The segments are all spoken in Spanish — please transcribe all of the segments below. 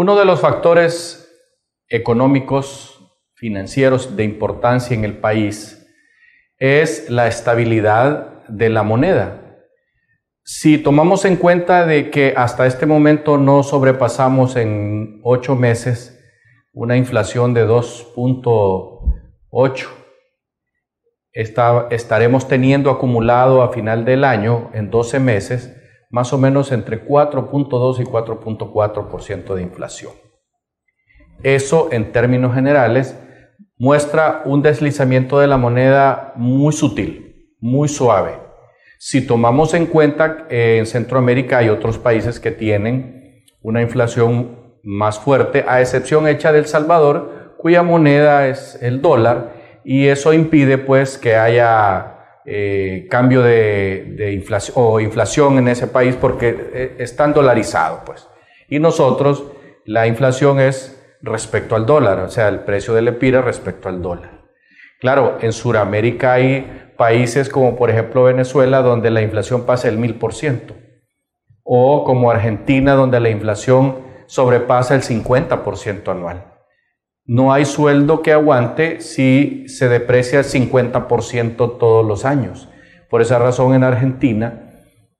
Uno de los factores económicos, financieros de importancia en el país es la estabilidad de la moneda. Si tomamos en cuenta de que hasta este momento no sobrepasamos en ocho meses una inflación de 2.8, estaremos teniendo acumulado a final del año, en 12 meses, más o menos entre 4.2 y 4.4% de inflación. Eso, en términos generales, muestra un deslizamiento de la moneda muy sutil, muy suave. Si tomamos en cuenta que en Centroamérica hay otros países que tienen una inflación más fuerte, a excepción hecha del Salvador, cuya moneda es el dólar, y eso impide pues que haya eh, cambio de, inflación o inflación en ese país porque eh, están dolarizados pues. Y nosotros la inflación es respecto al dólar, o sea, el precio del epira respecto al dólar. Claro, en Sudamérica hay países como por ejemplo Venezuela donde la inflación pasa el mil por ciento, o como Argentina donde la inflación sobrepasa el 50% anual. No hay sueldo que aguante si se deprecia el 50% todos los años. Por esa razón en Argentina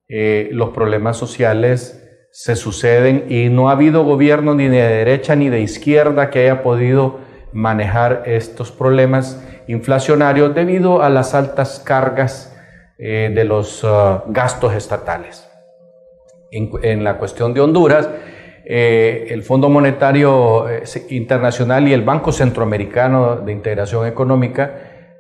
eh, los problemas sociales se suceden y no ha habido gobierno ni de derecha ni de izquierda que haya podido manejar estos problemas inflacionarios debido a las altas cargas eh, de los uh, gastos estatales. En, la cuestión de Honduras, eh, el Fondo Monetario eh, Internacional y el Banco Centroamericano de Integración Económica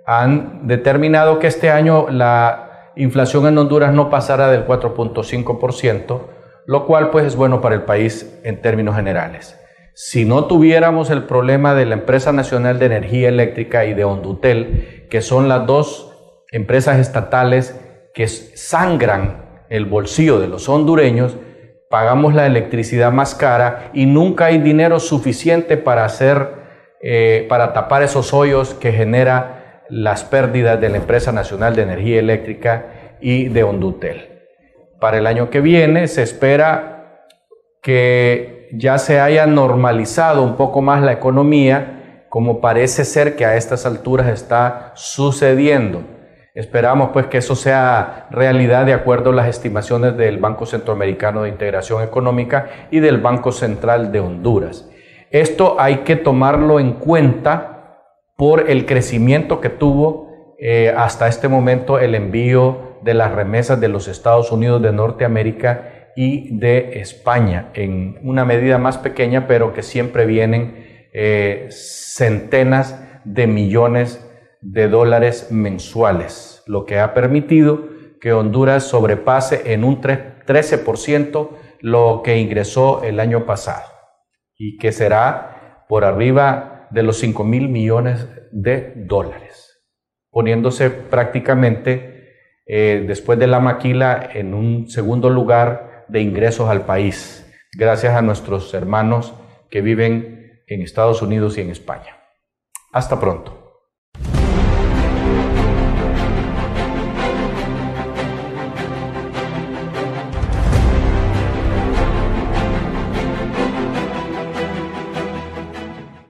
han determinado que este año la inflación en Honduras no pasará del 4.5%, lo cual pues es bueno para el país en términos generales. Si no tuviéramos el problema de la Empresa Nacional de Energía Eléctrica y de Hondutel, que son las dos empresas estatales que sangran el bolsillo de los hondureños, pagamos la electricidad más cara y nunca hay dinero suficiente para hacer, eh, para tapar esos hoyos que genera las pérdidas de la Empresa Nacional de Energía Eléctrica y de Hondutel. Para el año que viene se espera que ya se haya normalizado un poco más la economía, como parece ser que a estas alturas está sucediendo. Esperamos pues que eso sea realidad de acuerdo a las estimaciones del Banco Centroamericano de Integración Económica y del Banco Central de Honduras. Esto hay que tomarlo en cuenta por el crecimiento que tuvo eh, hasta este momento el envío de las remesas de los Estados Unidos de Norteamérica y de España, en una medida más pequeña, pero que siempre vienen eh, centenas de millones de dólares mensuales, lo que ha permitido que Honduras sobrepase en un 13% lo que ingresó el año pasado y que será por arriba de los 5 mil millones de dólares, poniéndose prácticamente eh, después de la maquila en un segundo lugar de ingresos al país, gracias a nuestros hermanos que viven en Estados Unidos y en España. Hasta pronto.